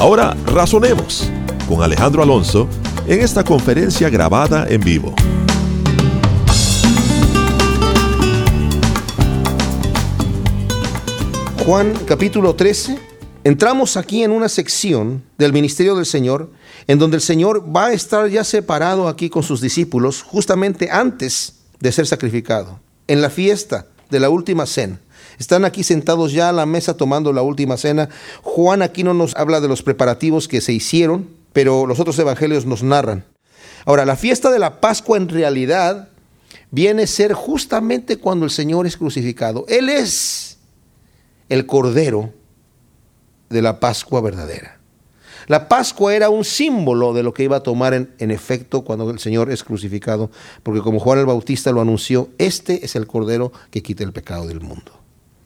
Ahora razonemos con Alejandro Alonso en esta conferencia grabada en vivo. Juan capítulo 13, entramos aquí en una sección del ministerio del Señor, en donde el Señor va a estar ya separado aquí con sus discípulos justamente antes de ser sacrificado, en la fiesta de la última cena. Están aquí sentados ya a la mesa tomando la última cena. Juan aquí no nos habla de los preparativos que se hicieron, pero los otros evangelios nos narran. Ahora, la fiesta de la Pascua en realidad viene a ser justamente cuando el Señor es crucificado. Él es el cordero de la Pascua verdadera. La Pascua era un símbolo de lo que iba a tomar en, efecto cuando el Señor es crucificado, porque como Juan el Bautista lo anunció, este es el Cordero que quita el pecado del mundo.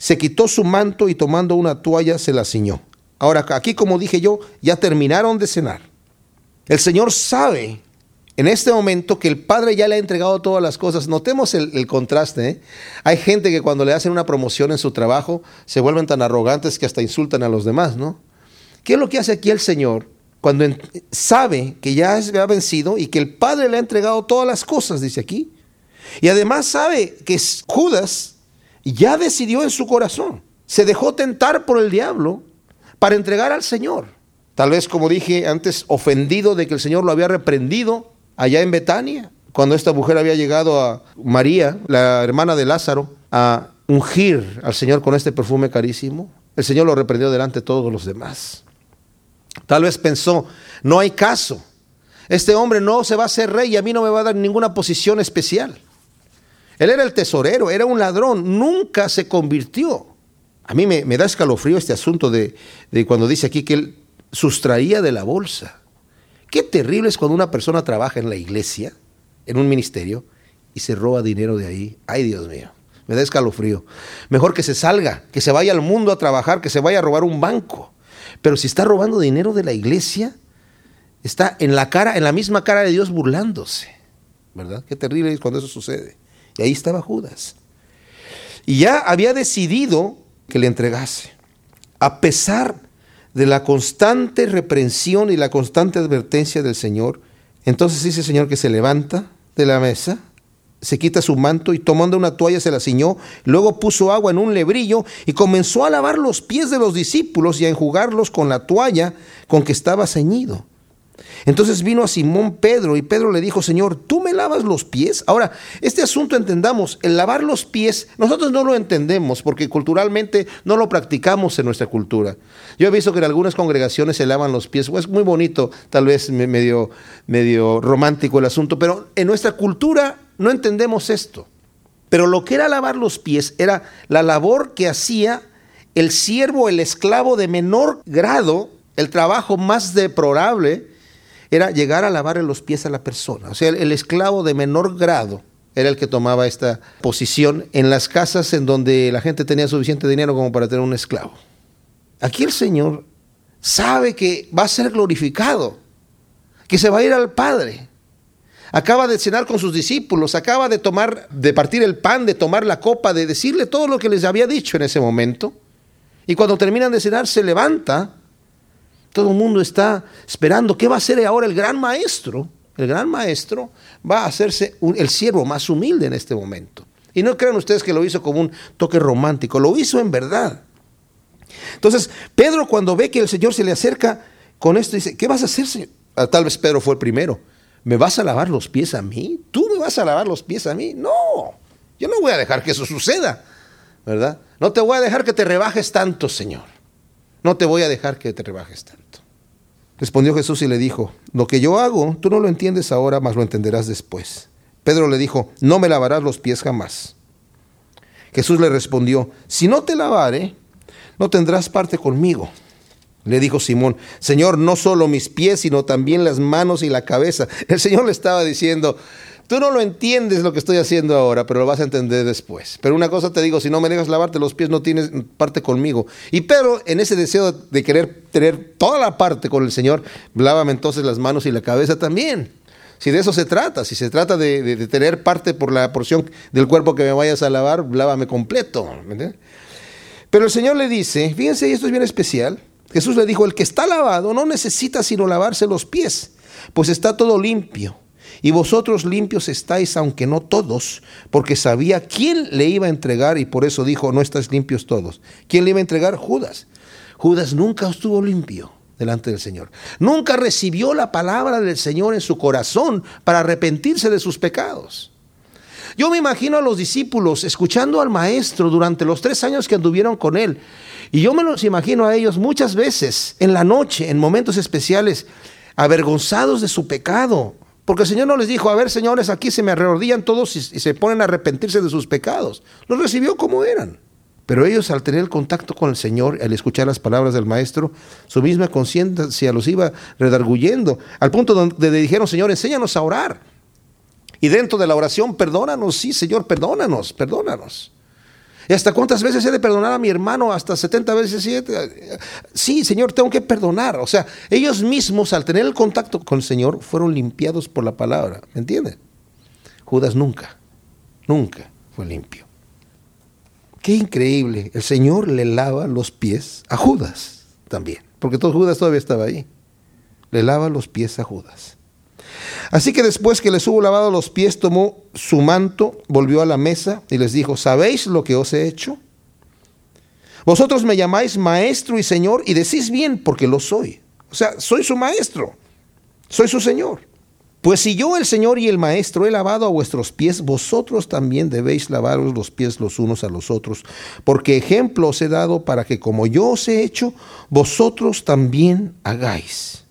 se quitó su manto y tomando una toalla se la ciñó. Ahora, aquí como dije yo, ya terminaron de cenar. El Señor sabe en este momento que el Padre ya le ha entregado todas las cosas, notemos el, contraste. ¿eh? Hay gente que cuando le hacen una promoción en su trabajo se vuelven tan arrogantes que hasta insultan a los demás, ¿no? ¿Qué es lo que hace aquí el Señor cuando sabe que ya ha vencido y que el Padre le ha entregado todas las cosas, dice aquí? Y además sabe que Judas ya decidió en su corazón, se dejó tentar por el diablo para entregar al Señor. Tal vez, como dije antes, ofendido de que el Señor lo había reprendido allá en Betania, cuando esta mujer había llegado a María, la hermana de Lázaro, a ungir al Señor con este perfume carísimo, el Señor lo reprendió delante de todos los demás. Tal vez pensó, no hay caso, este hombre no se va a hacer rey y a mí no me va a dar ninguna posición especial. Él era el tesorero, era un ladrón, nunca se convirtió. A mí me, me da escalofrío este asunto de, de cuando dice aquí que él sustraía de la bolsa. Qué terrible es cuando una persona trabaja en la iglesia, en un ministerio, y se roba dinero de ahí. Ay, Dios mío, me da escalofrío. Mejor que se salga, que se vaya al mundo a trabajar, que se vaya a robar un banco. Pero si está robando dinero de la iglesia, está en la cara, en la misma cara de Dios burlándose. ¿Verdad? Qué terrible es cuando eso sucede. Y ahí estaba Judas. Y ya había decidido que le entregase. A pesar de la constante reprensión y la constante advertencia del Señor, entonces dice el Señor que se levanta de la mesa, se quita su manto y tomando una toalla se la ciñó, luego puso agua en un lebrillo y comenzó a lavar los pies de los discípulos y a enjugarlos con la toalla con que estaba ceñido. Entonces vino a Simón Pedro y Pedro le dijo, Señor, ¿tú me lavas los pies? Ahora, este asunto entendamos, el lavar los pies, nosotros no lo entendemos porque culturalmente no lo practicamos en nuestra cultura. Yo he visto que en algunas congregaciones se lavan los pies, es muy bonito, tal vez medio, medio romántico el asunto, pero en nuestra cultura no entendemos esto. Pero lo que era lavar los pies era la labor que hacía el siervo, el esclavo de menor grado, el trabajo más deplorable, era llegar a lavarle los pies a la persona. O sea, el, esclavo de menor grado era el que tomaba esta posición en las casas en donde la gente tenía suficiente dinero como para tener un esclavo. Aquí el Señor sabe que va a ser glorificado, que se va a ir al Padre. Acaba de cenar con sus discípulos, acaba de tomar, de partir el pan, de tomar la copa, de decirle todo lo que les había dicho en ese momento. Y cuando terminan de cenar, se levanta todo el mundo está esperando qué va a ser ahora el gran maestro. El gran maestro va a hacerse el siervo más humilde en este momento. Y no crean ustedes que lo hizo como un toque romántico, lo hizo en verdad. Entonces, Pedro cuando ve que el Señor se le acerca, con esto dice, ¿qué vas a hacer, Señor? Ah, tal vez Pedro fue el primero. ¿Me vas a lavar los pies a mí? ¿Tú me vas a lavar los pies a mí? No, yo no voy a dejar que eso suceda, ¿verdad? No te voy a dejar que te rebajes tanto, Señor. No te voy a dejar que te rebajes tanto. Respondió Jesús y le dijo, lo que yo hago, tú no lo entiendes ahora, mas lo entenderás después. Pedro le dijo, no me lavarás los pies jamás. Jesús le respondió, si no te lavare, no tendrás parte conmigo. Le dijo Simón, Señor, no solo mis pies, sino también las manos y la cabeza. El Señor le estaba diciendo, tú no lo entiendes lo que estoy haciendo ahora, pero lo vas a entender después. Pero una cosa te digo, si no me dejas lavarte los pies, no tienes parte conmigo. Y Pedro, en ese deseo de querer tener toda la parte con el Señor, lávame entonces las manos y la cabeza también. Si de eso se trata, si se trata de, tener parte por la porción del cuerpo que me vayas a lavar, lávame completo. Pero el Señor le dice, fíjense, y esto es bien especial, Jesús le dijo, el que está lavado no necesita sino lavarse los pies, pues está todo limpio. Y vosotros limpios estáis, aunque no todos, porque sabía quién le iba a entregar y por eso dijo, no estáis limpios todos. ¿Quién le iba a entregar? Judas. Judas nunca estuvo limpio delante del Señor. Nunca recibió la palabra del Señor en su corazón para arrepentirse de sus pecados. Yo me imagino a los discípulos escuchando al maestro durante los tres años que anduvieron con él y yo me los imagino a ellos muchas veces en la noche, en momentos especiales, avergonzados de su pecado. Porque el Señor no les dijo, a ver señores, aquí se me arrodillan todos y, se ponen a arrepentirse de sus pecados. Los recibió como eran. Pero ellos al tener el contacto con el Señor, al escuchar las palabras del Maestro, su misma conciencia los iba redarguyendo, al punto donde le dijeron, Señor, enséñanos a orar. Y dentro de la oración, perdónanos, sí, Señor, perdónanos, perdónanos. ¿Y hasta cuántas veces he de perdonar a mi hermano? Hasta 70 veces 7. Sí, Señor, tengo que perdonar. O sea, ellos mismos al tener el contacto con el Señor fueron limpiados por la palabra. ¿Me entienden? Judas nunca, nunca fue limpio. Qué increíble. El Señor le lava los pies a Judas también. Porque todo Judas todavía estaba ahí. Le lava los pies a Judas. Así que después que les hubo lavado los pies, tomó su manto, volvió a la mesa y les dijo, ¿sabéis lo que os he hecho? Vosotros me llamáis maestro y señor y decís bien porque lo soy. O sea, soy su maestro, soy su señor. Pues si yo, el Señor y el Maestro, he lavado a vuestros pies, vosotros también debéis lavaros los pies los unos a los otros, porque ejemplo os he dado para que como yo os he hecho, vosotros también hagáis.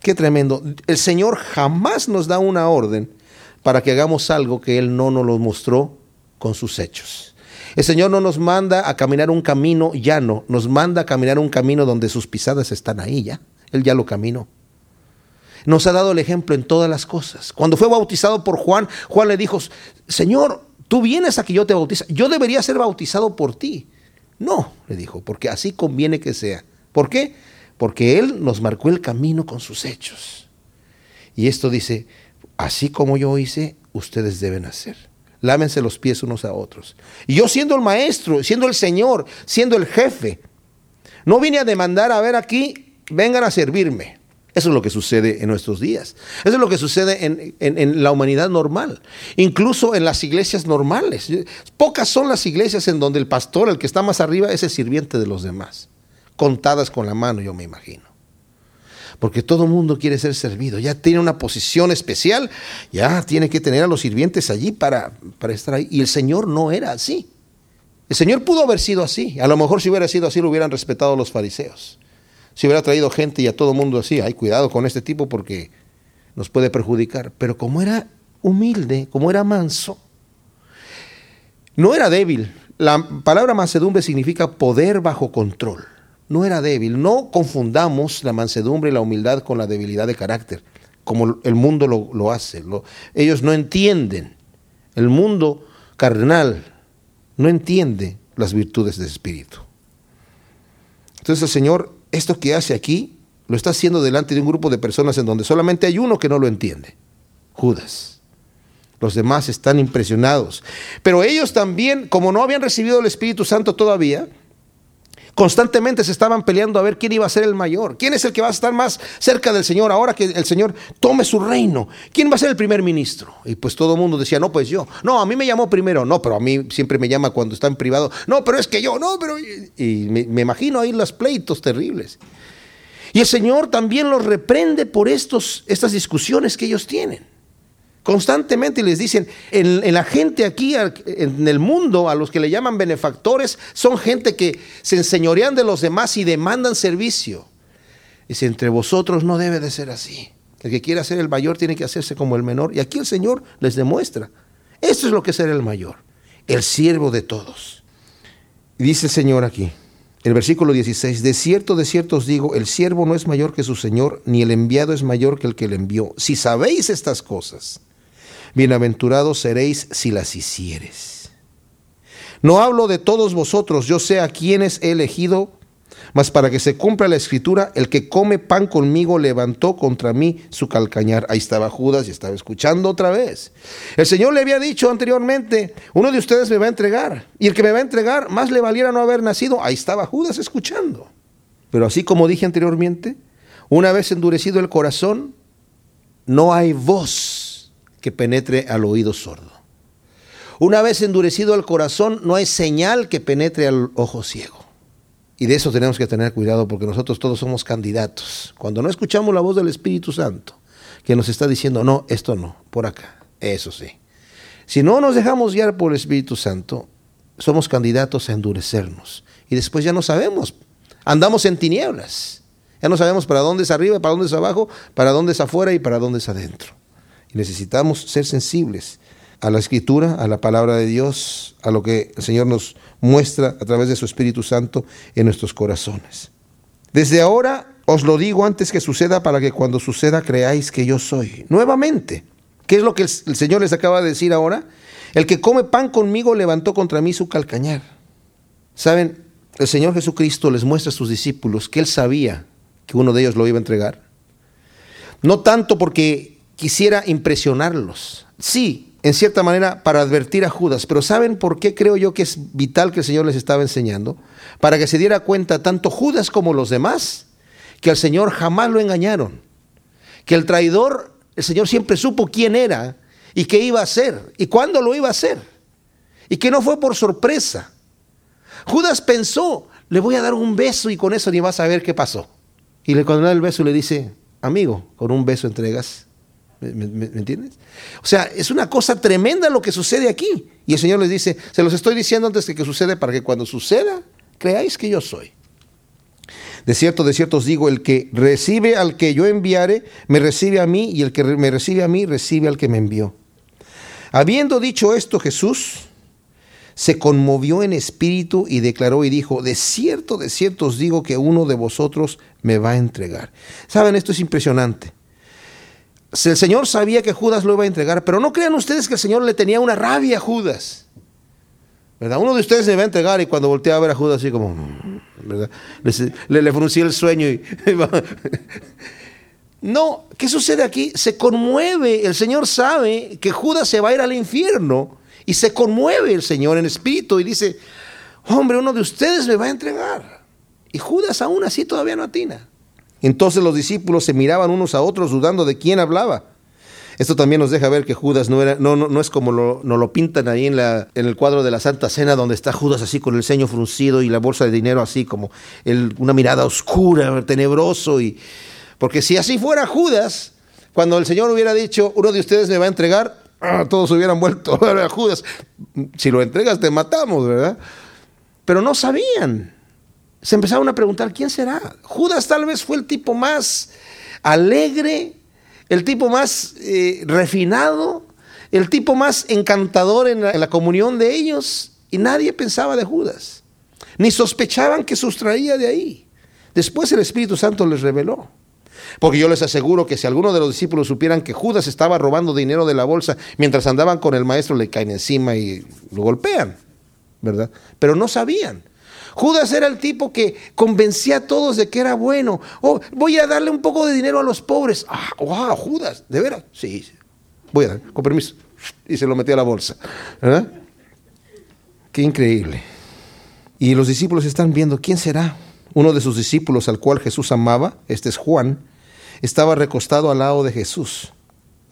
Qué tremendo. El Señor jamás nos da una orden para que hagamos algo que Él no nos lo mostró con sus hechos. El Señor no nos manda a caminar un camino llano, nos manda a caminar un camino donde sus pisadas están ahí ya. Él ya lo caminó. Nos ha dado el ejemplo en todas las cosas. Cuando fue bautizado por Juan, Juan le dijo, Señor, tú vienes a que yo te bautice. Yo debería ser bautizado por ti. No, le dijo, porque así conviene que sea. ¿Por qué? Porque Él nos marcó el camino con sus hechos. Y esto dice, así como yo hice, ustedes deben hacer. Lámense los pies unos a otros. Y yo siendo el maestro, siendo el Señor, siendo el jefe, no vine a demandar, a ver aquí, vengan a servirme. Eso es lo que sucede en nuestros días. Eso es lo que sucede en, en, la humanidad normal. Incluso en las iglesias normales. Pocas son las iglesias en donde el pastor, el que está más arriba, es el sirviente de los demás contadas con la mano, yo me imagino. Porque todo el mundo quiere ser servido, ya tiene una posición especial, ya tiene que tener a los sirvientes allí para, para estar ahí. Y el Señor no era así. El Señor pudo haber sido así. A lo mejor si hubiera sido así lo hubieran respetado los fariseos. Si hubiera traído gente y a todo el mundo así, hay cuidado con este tipo porque nos puede perjudicar. Pero como era humilde, como era manso, no era débil. La palabra mansedumbre significa poder bajo control no era débil. No confundamos la mansedumbre y la humildad con la debilidad de carácter, como el mundo lo, hace. ellos no entienden. El mundo carnal no entiende las virtudes del Espíritu. Entonces el Señor, esto que hace aquí, lo está haciendo delante de un grupo de personas en donde solamente hay uno que no lo entiende, Judas. Los demás están impresionados. Pero ellos también, como no habían recibido el Espíritu Santo todavía, Constantemente se estaban peleando a ver quién iba a ser el mayor, quién es el que va a estar más cerca del Señor ahora que el Señor tome su reino, quién va a ser el primer ministro. Y pues todo el mundo decía, no, pues yo, no, a mí me llamó primero, no, pero a mí siempre me llama cuando está en privado, no, pero es que yo, no, pero... Y me, me imagino ahí los pleitos terribles. Y el Señor también los reprende por estos, estas discusiones que ellos tienen. Constantemente les dicen, en, la gente aquí, en el mundo, a los que le llaman benefactores, son gente que se enseñorean de los demás y demandan servicio. Dice, entre vosotros no debe de ser así. El que quiera ser el mayor tiene que hacerse como el menor. Y aquí el Señor les demuestra. Esto es lo que es el mayor, el siervo de todos. Dice el Señor aquí, el versículo 16, de cierto, de cierto os digo, el siervo no es mayor que su Señor, ni el enviado es mayor que el que le envió. Si sabéis estas cosas, bienaventurados seréis si las hicieres. No hablo de todos vosotros, yo sé a quienes he elegido, mas para que se cumpla la escritura, el que come pan conmigo levantó contra mí su calcañar. Ahí estaba Judas y estaba escuchando otra vez. El Señor le había dicho anteriormente, uno de ustedes me va a entregar, y el que me va a entregar, más le valiera no haber nacido. Ahí estaba Judas escuchando. Pero así como dije anteriormente, una vez endurecido el corazón, no hay voz que penetre al oído sordo. Una vez endurecido el corazón, no hay señal que penetre al ojo ciego. Y de eso tenemos que tener cuidado porque nosotros todos somos candidatos. Cuando no escuchamos la voz del Espíritu Santo, que nos está diciendo, no, esto no, por acá, eso sí. Si no nos dejamos guiar por el Espíritu Santo, somos candidatos a endurecernos. Y después ya no sabemos. Andamos en tinieblas. Ya no sabemos para dónde es arriba, para dónde es abajo, para dónde es afuera y para dónde es adentro. Y necesitamos ser sensibles a la escritura, a la palabra de Dios, a lo que el Señor nos muestra a través de su Espíritu Santo en nuestros corazones. Desde ahora os lo digo antes que suceda para que cuando suceda creáis que yo soy. Nuevamente, ¿qué es lo que el Señor les acaba de decir ahora? El que come pan conmigo levantó contra mí su calcañar. ¿Saben? El Señor Jesucristo les muestra a sus discípulos que Él sabía que uno de ellos lo iba a entregar. No tanto porque quisiera impresionarlos. Sí, en cierta manera para advertir a Judas, pero ¿saben por qué creo yo que es vital que el Señor les estaba enseñando? Para que se diera cuenta tanto Judas como los demás que al Señor jamás lo engañaron, que el traidor, el Señor siempre supo quién era y qué iba a hacer y cuándo lo iba a hacer y que no fue por sorpresa. Judas pensó, le voy a dar un beso y con eso ni vas a ver qué pasó. Y le cuando da el beso le dice, amigo, con un beso entregas ¿Me, entiendes? O sea, es una cosa tremenda lo que sucede aquí. Y el Señor les dice, se los estoy diciendo antes de que suceda para que cuando suceda, creáis que yo soy. De cierto, de cierto os digo, el que recibe al que yo enviare, me recibe a mí, y el que me recibe a mí, recibe al que me envió. Habiendo dicho esto, Jesús se conmovió en espíritu y declaró y dijo, de cierto, de cierto os digo que uno de vosotros me va a entregar. Saben, esto es impresionante el Señor sabía que Judas lo iba a entregar, pero no crean ustedes que el Señor le tenía una rabia a Judas. ¿Verdad? Uno de ustedes se va a entregar y cuando voltea a ver a Judas así como, ¿verdad? Le, le, el sueño y... no, ¿qué sucede aquí? Se conmueve, el Señor sabe que Judas se va a ir al infierno y se conmueve el Señor en espíritu y dice, hombre, uno de ustedes me va a entregar. Y Judas aún así todavía no atina. Entonces los discípulos se miraban unos a otros dudando de quién hablaba. Esto también nos deja ver que Judas no, era, no, no, es como lo, nos lo pintan ahí en, la, en el cuadro de la Santa Cena, donde está Judas así con el ceño fruncido y la bolsa de dinero así como una mirada oscura, tenebroso. Y, porque si así fuera Judas, cuando el Señor hubiera dicho, uno de ustedes me va a entregar, ah, todos hubieran vuelto a Judas. Si lo entregas te matamos, ¿verdad? Pero no sabían se empezaron a preguntar, ¿quién será? Judas tal vez fue el tipo más alegre, el tipo más eh, refinado, el tipo más encantador en la, en la comunión de ellos, y nadie pensaba de Judas, ni sospechaban que sustraía de ahí. Después el Espíritu Santo les reveló. Porque yo les aseguro que si alguno de los discípulos supieran que Judas estaba robando dinero de la bolsa mientras andaban con el maestro, le caen encima y lo golpean, ¿verdad? Pero no sabían. Judas era el tipo que convencía a todos de que era bueno. Oh, voy a darle un poco de dinero a los pobres. Ah, wow, Judas, ¿de veras? Sí, voy a dar, con permiso. Y se lo metía a la bolsa. Qué increíble. Y los discípulos están viendo, ¿quién será? Uno de sus discípulos al cual Jesús amaba, este es Juan, estaba recostado al lado de Jesús.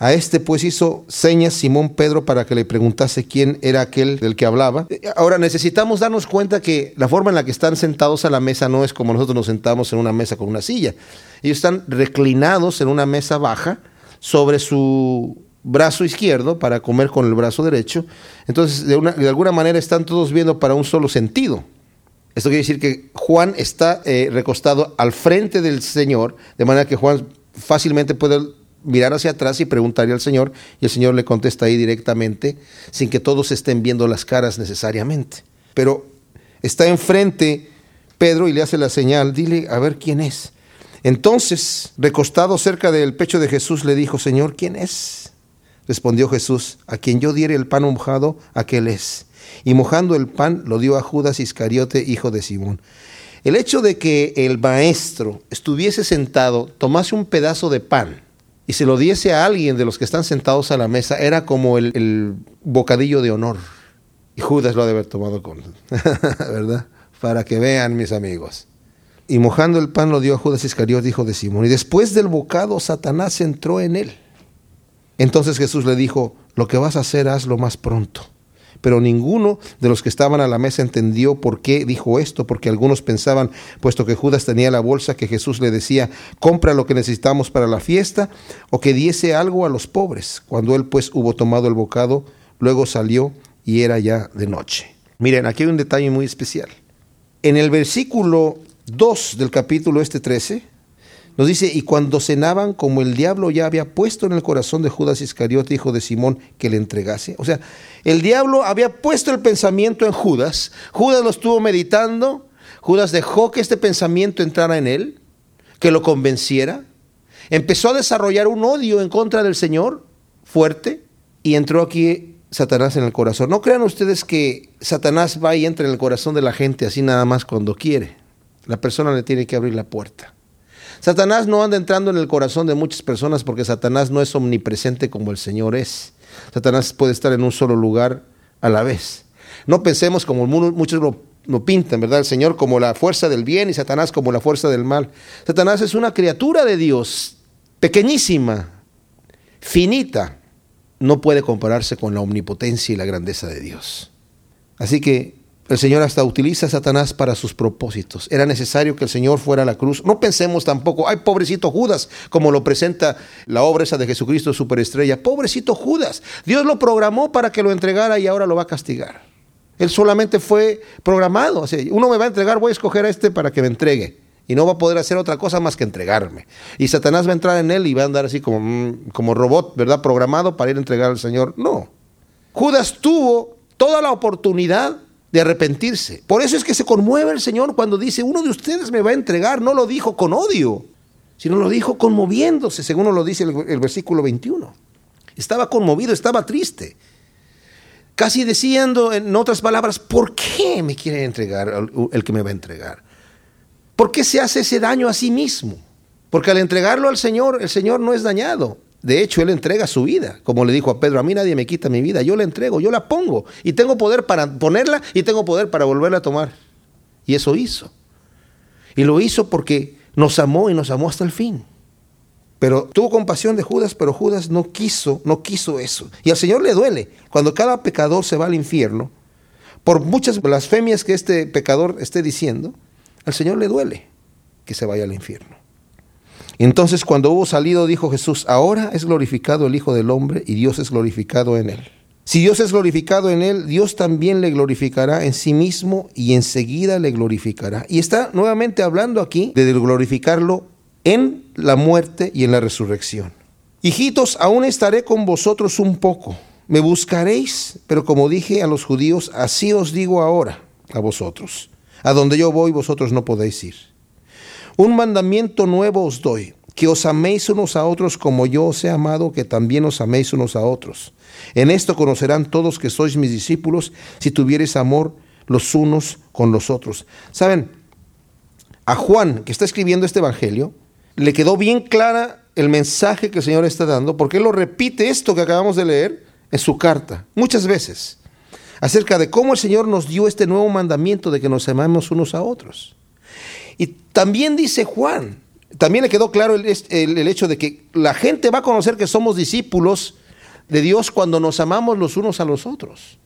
A este pues hizo señas Simón Pedro para que le preguntase quién era aquel del que hablaba. Ahora necesitamos darnos cuenta que la forma en la que están sentados a la mesa no es como nosotros nos sentamos en una mesa con una silla. Ellos están reclinados en una mesa baja sobre su brazo izquierdo para comer con el brazo derecho. Entonces, de alguna manera están todos viendo para un solo sentido. Esto quiere decir que Juan está eh, recostado al frente del Señor, de manera que Juan fácilmente puede mirar hacia atrás y preguntarle al Señor, y el Señor le contesta ahí directamente, sin que todos estén viendo las caras necesariamente. Pero está enfrente Pedro y le hace la señal, dile a ver quién es. Entonces, recostado cerca del pecho de Jesús, le dijo, Señor, ¿quién es? Respondió Jesús, a quien yo diere el pan mojado, aquel es. Y mojando el pan, lo dio a Judas Iscariote, hijo de Simón. El hecho de que el maestro estuviese sentado, tomase un pedazo de pan, y se lo diese a alguien de los que están sentados a la mesa, era como el, bocadillo de honor. Y Judas lo ha de haber tomado con, ¿verdad? Para que vean mis amigos. Y mojando el pan lo dio a Judas Iscariot, hijo de Simón. Y después del bocado, Satanás entró en él. Entonces Jesús le dijo, lo que vas a hacer, hazlo más pronto. Pero ninguno de los que estaban a la mesa entendió por qué dijo esto, porque algunos pensaban, puesto que Judas tenía la bolsa, que Jesús le decía, compra lo que necesitamos para la fiesta, o que diese algo a los pobres. Cuando él pues hubo tomado el bocado, luego salió y era ya de noche. Miren, aquí hay un detalle muy especial. En el versículo 2 del capítulo este 13, nos dice, y cuando cenaban, como el diablo ya había puesto en el corazón de Judas Iscariote, hijo de Simón, que le entregase. O sea, el diablo había puesto el pensamiento en Judas. Judas lo estuvo meditando. Judas dejó que este pensamiento entrara en él, que lo convenciera. Empezó a desarrollar un odio en contra del Señor fuerte y entró aquí Satanás en el corazón. No crean ustedes que Satanás va y entra en el corazón de la gente así nada más cuando quiere. La persona le tiene que abrir la puerta. Satanás no anda entrando en el corazón de muchas personas porque Satanás no es omnipresente como el Señor es. Satanás puede estar en un solo lugar a la vez. No pensemos como muchos lo, pintan, ¿verdad? El Señor como la fuerza del bien y Satanás como la fuerza del mal. Satanás es una criatura de Dios, pequeñísima, finita. No puede compararse con la omnipotencia y la grandeza de Dios. Así que el Señor hasta utiliza a Satanás para sus propósitos. Era necesario que el Señor fuera a la cruz. No pensemos tampoco, ay, pobrecito Judas, como lo presenta la obra esa de Jesucristo superestrella. Pobrecito Judas. Dios lo programó para que lo entregara y ahora lo va a castigar. Él solamente fue programado. uno me va a entregar, voy a escoger a este para que me entregue. Y no va a poder hacer otra cosa más que entregarme. Y Satanás va a entrar en él y va a andar así como, mm, como robot, ¿verdad? Programado para ir a entregar al Señor. No. Judas tuvo toda la oportunidad de arrepentirse. Por eso es que se conmueve el Señor cuando dice, uno de ustedes me va a entregar. No lo dijo con odio, sino lo dijo conmoviéndose, según lo dice el, versículo 21. Estaba conmovido, estaba triste. Casi diciendo, en otras palabras, ¿por qué me quiere entregar el, el que me va a entregar? ¿Por qué se hace ese daño a sí mismo? Porque al entregarlo al Señor, el Señor no es dañado. De hecho, Él entrega su vida. Como le dijo a Pedro, a mí nadie me quita mi vida, yo la entrego, yo la pongo. Y tengo poder para ponerla y tengo poder para volverla a tomar. Y eso hizo. Y lo hizo porque nos amó y nos amó hasta el fin. Pero tuvo compasión de Judas, pero Judas no quiso, no quiso eso. Y al Señor le duele. Cuando cada pecador se va al infierno, por muchas blasfemias que este pecador esté diciendo, al Señor le duele que se vaya al infierno. Entonces cuando hubo salido dijo Jesús, ahora es glorificado el Hijo del Hombre y Dios es glorificado en él. Si Dios es glorificado en él, Dios también le glorificará en sí mismo y enseguida le glorificará. Y está nuevamente hablando aquí de glorificarlo en la muerte y en la resurrección. Hijitos, aún estaré con vosotros un poco. Me buscaréis, pero como dije a los judíos, así os digo ahora a vosotros. A donde yo voy, vosotros no podéis ir. Un mandamiento nuevo os doy, que os améis unos a otros como yo os he amado, que también os améis unos a otros. En esto conocerán todos que sois mis discípulos, si tuviereis amor los unos con los otros. Saben, a Juan, que está escribiendo este evangelio, le quedó bien clara el mensaje que el Señor está dando, porque él lo repite esto que acabamos de leer en su carta, muchas veces, acerca de cómo el Señor nos dio este nuevo mandamiento de que nos amemos unos a otros. Y también dice Juan, también le quedó claro el, hecho de que la gente va a conocer que somos discípulos de Dios cuando nos amamos los unos a los otros.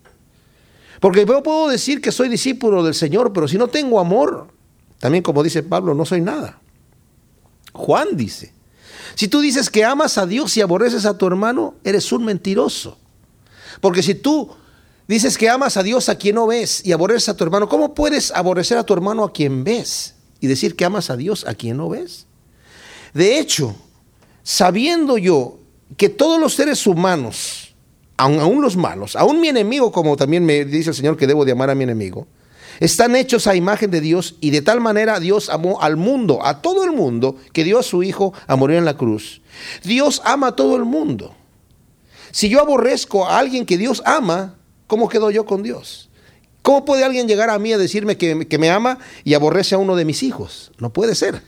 Porque yo puedo decir que soy discípulo del Señor, pero si no tengo amor, también como dice Pablo, no soy nada. Juan dice, si tú dices que amas a Dios y aborreces a tu hermano, eres un mentiroso. Porque si tú dices que amas a Dios a quien no ves y aborreces a tu hermano, ¿cómo puedes aborrecer a tu hermano a quien ves y decir que amas a Dios a quien no ves? De hecho, sabiendo yo que todos los seres humanos, aun, aun, los malos, aun mi enemigo, como también me dice el Señor que debo de amar a mi enemigo, están hechos a imagen de Dios y de tal manera Dios amó al mundo, a todo el mundo, que dio a su Hijo a morir en la cruz. Dios ama a todo el mundo. Si yo aborrezco a alguien que Dios ama, ¿cómo quedo yo con Dios? ¿Cómo puede alguien llegar a mí a decirme que, me ama y aborrece a uno de mis hijos? No puede ser.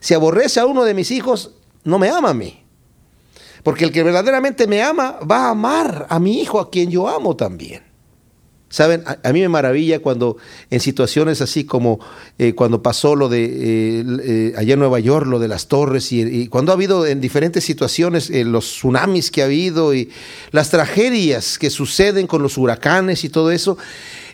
Si aborrece a uno de mis hijos, no me ama a mí. Porque el que verdaderamente me ama va a amar a mi hijo, a quien yo amo también. Saben, a, mí me maravilla cuando en situaciones así como eh, cuando pasó lo de eh, eh, allá en Nueva York, lo de las torres, y, y cuando ha habido en diferentes situaciones eh, los tsunamis que ha habido y las tragedias que suceden con los huracanes y todo eso,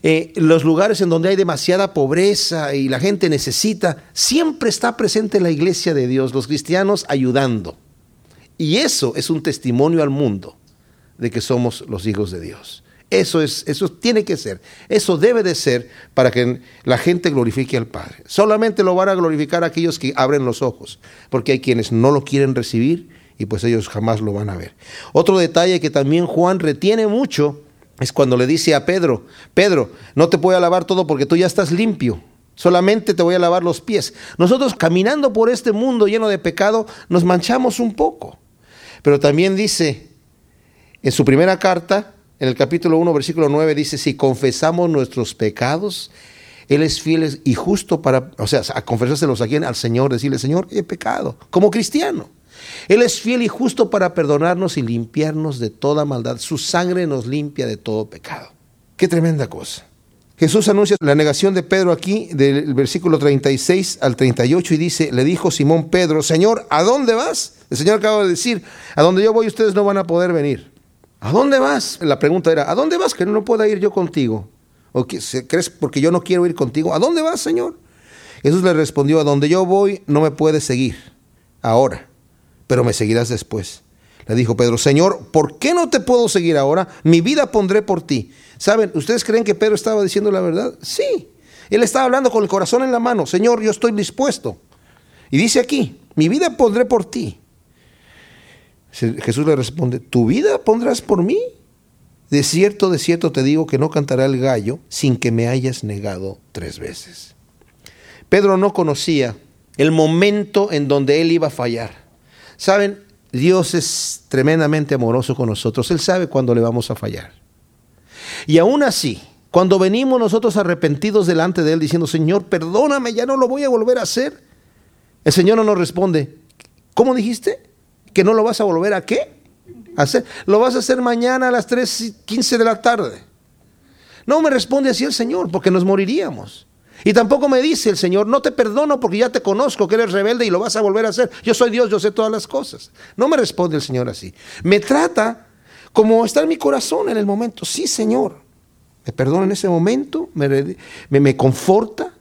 eh, los lugares en donde hay demasiada pobreza y la gente necesita, siempre está presente la iglesia de Dios, los cristianos ayudando. Y eso es un testimonio al mundo de que somos los hijos de Dios. Eso, es, eso tiene que ser, eso debe de ser para que la gente glorifique al Padre. Solamente lo van a glorificar aquellos que abren los ojos, porque hay quienes no lo quieren recibir y pues ellos jamás lo van a ver. Otro detalle que también Juan retiene mucho es cuando le dice a Pedro, Pedro, no te voy a lavar todo porque tú ya estás limpio, solamente te voy a lavar los pies. Nosotros caminando por este mundo lleno de pecado nos manchamos un poco, pero también dice en su primera carta, en el capítulo 1, versículo 9, dice, si confesamos nuestros pecados, Él es fiel y justo para, o sea, a confesárselos a quien, al Señor, decirle, Señor, he pecado, como cristiano. Él es fiel y justo para perdonarnos y limpiarnos de toda maldad. Su sangre nos limpia de todo pecado. Qué tremenda cosa. Jesús anuncia la negación de Pedro aquí, del versículo 36 al 38, y dice, le dijo Simón Pedro, Señor, ¿a dónde vas? El Señor acaba de decir, a donde yo voy ustedes no van a poder venir. ¿A dónde vas? La pregunta era, ¿a dónde vas que no pueda ir yo contigo? ¿O que, crees porque yo no quiero ir contigo? ¿A dónde vas, Señor? Jesús le respondió, a donde yo voy no me puedes seguir ahora, pero me seguirás después. Le dijo Pedro, Señor, ¿por qué no te puedo seguir ahora? Mi vida pondré por ti. ¿Saben? ¿Ustedes creen que Pedro estaba diciendo la verdad? Sí. Él estaba hablando con el corazón en la mano. Señor, yo estoy dispuesto. Y dice aquí, mi vida pondré por ti. Jesús le responde, ¿tu vida pondrás por mí? De cierto, de cierto te digo que no cantará el gallo sin que me hayas negado tres veces. Pedro no conocía el momento en donde él iba a fallar. Saben, Dios es tremendamente amoroso con nosotros. Él sabe cuándo le vamos a fallar. Y aún así, cuando venimos nosotros arrepentidos delante de Él diciendo, Señor, perdóname, ya no lo voy a volver a hacer, el Señor no nos responde, ¿cómo dijiste? ¿Que no lo vas a volver a qué? A hacer. Lo vas a hacer mañana a las 3.15 de la tarde. No me responde así el Señor, porque nos moriríamos. Y tampoco me dice el Señor, no te perdono porque ya te conozco que eres rebelde y lo vas a volver a hacer. Yo soy Dios, yo sé todas las cosas. No me responde el Señor así. Me trata como está en mi corazón en el momento. Sí, Señor. Me perdona en ese momento, me, me, me conforta.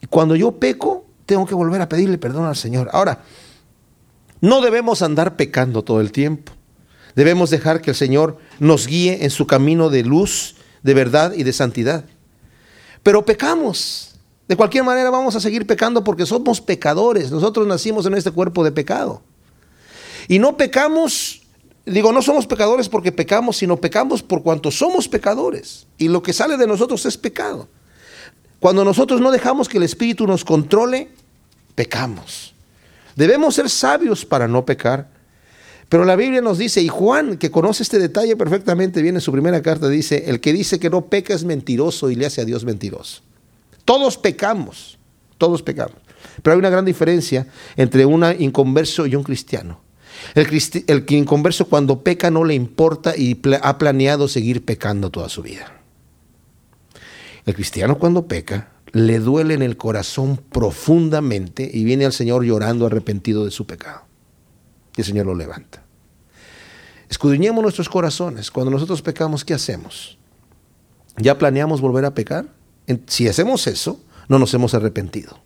Y cuando yo peco, tengo que volver a pedirle perdón al Señor. Ahora, no debemos andar pecando todo el tiempo. Debemos dejar que el Señor nos guíe en su camino de luz, de verdad y de santidad. Pero pecamos. De cualquier manera vamos a seguir pecando porque somos pecadores. Nosotros nacimos en este cuerpo de pecado. Y no pecamos, digo, no somos pecadores porque pecamos, sino pecamos por cuanto somos pecadores. Y lo que sale de nosotros es pecado. Cuando nosotros no dejamos que el Espíritu nos controle, pecamos. Debemos ser sabios para no pecar. Pero la Biblia nos dice, y Juan, que conoce este detalle perfectamente bien en su primera carta, dice, el que dice que no peca es mentiroso y le hace a Dios mentiroso. Todos pecamos, todos pecamos. Pero hay una gran diferencia entre un inconverso y un cristiano. El, cristi inconverso cuando peca no le importa y ha planeado seguir pecando toda su vida. El cristiano cuando peca le duele en el corazón profundamente y viene al Señor llorando arrepentido de su pecado. El Señor lo levanta. Escudriñemos nuestros corazones. Cuando nosotros pecamos, ¿qué hacemos? ¿Ya planeamos volver a pecar? Si hacemos eso, no nos hemos arrepentido.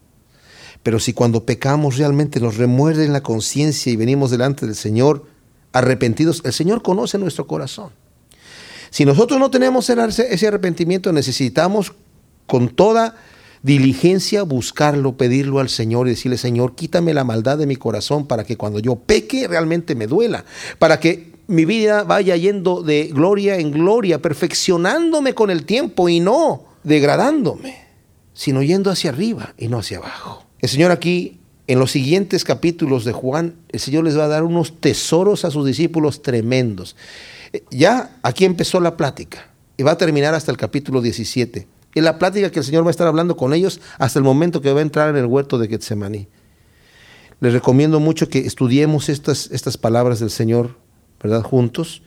Pero si cuando pecamos realmente nos remuerde en la conciencia y venimos delante del Señor arrepentidos, el Señor conoce nuestro corazón. Si nosotros no tenemos ese arrepentimiento, necesitamos con toda diligencia buscarlo, pedirlo al Señor y decirle, Señor, quítame la maldad de mi corazón para que cuando yo peque realmente me duela, para que mi vida vaya yendo de gloria en gloria, perfeccionándome con el tiempo y no degradándome, sino yendo hacia arriba y no hacia abajo. El Señor aquí, en los siguientes capítulos de Juan, el Señor les va a dar unos tesoros a sus discípulos tremendos. Ya aquí empezó la plática y va a terminar hasta el capítulo 17. Y la plática que el Señor va a estar hablando con ellos hasta el momento que va a entrar en el huerto de Getsemaní. Les recomiendo mucho que estudiemos estas, estas palabras del Señor, ¿verdad? Juntos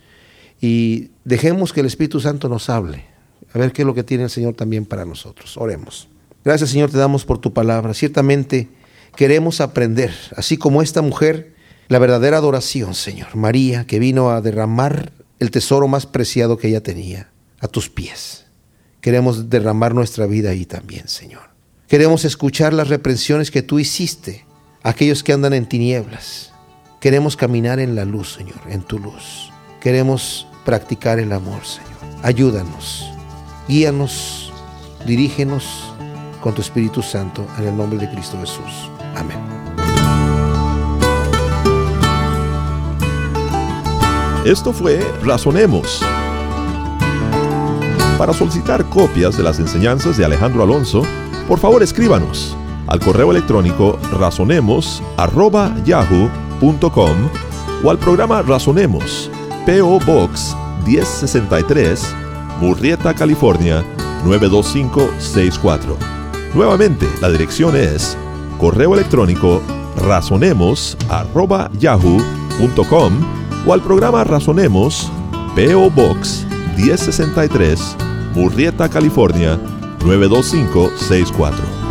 y dejemos que el Espíritu Santo nos hable. A ver qué es lo que tiene el Señor también para nosotros. Oremos. Gracias Señor te damos por tu palabra. Ciertamente queremos aprender, así como esta mujer, la verdadera adoración, Señor. María, que vino a derramar el tesoro más preciado que ella tenía, a tus pies. Queremos derramar nuestra vida ahí también, Señor. Queremos escuchar las reprensiones que tú hiciste a aquellos que andan en tinieblas. Queremos caminar en la luz, Señor, en tu luz. Queremos practicar el amor, Señor. Ayúdanos, guíanos, dirígenos con tu Espíritu Santo en el nombre de Cristo Jesús. Amén. Esto fue Razonemos para solicitar copias de las enseñanzas de Alejandro Alonso, por favor escríbanos al correo electrónico razonemos.yahoo.com o al programa Razonemos, PO Box 1063, Murrieta, California 92564. Nuevamente, la dirección es correo electrónico razonemos.yahoo.com o al programa Razonemos, PO Box 1063, Murrieta, California 92564.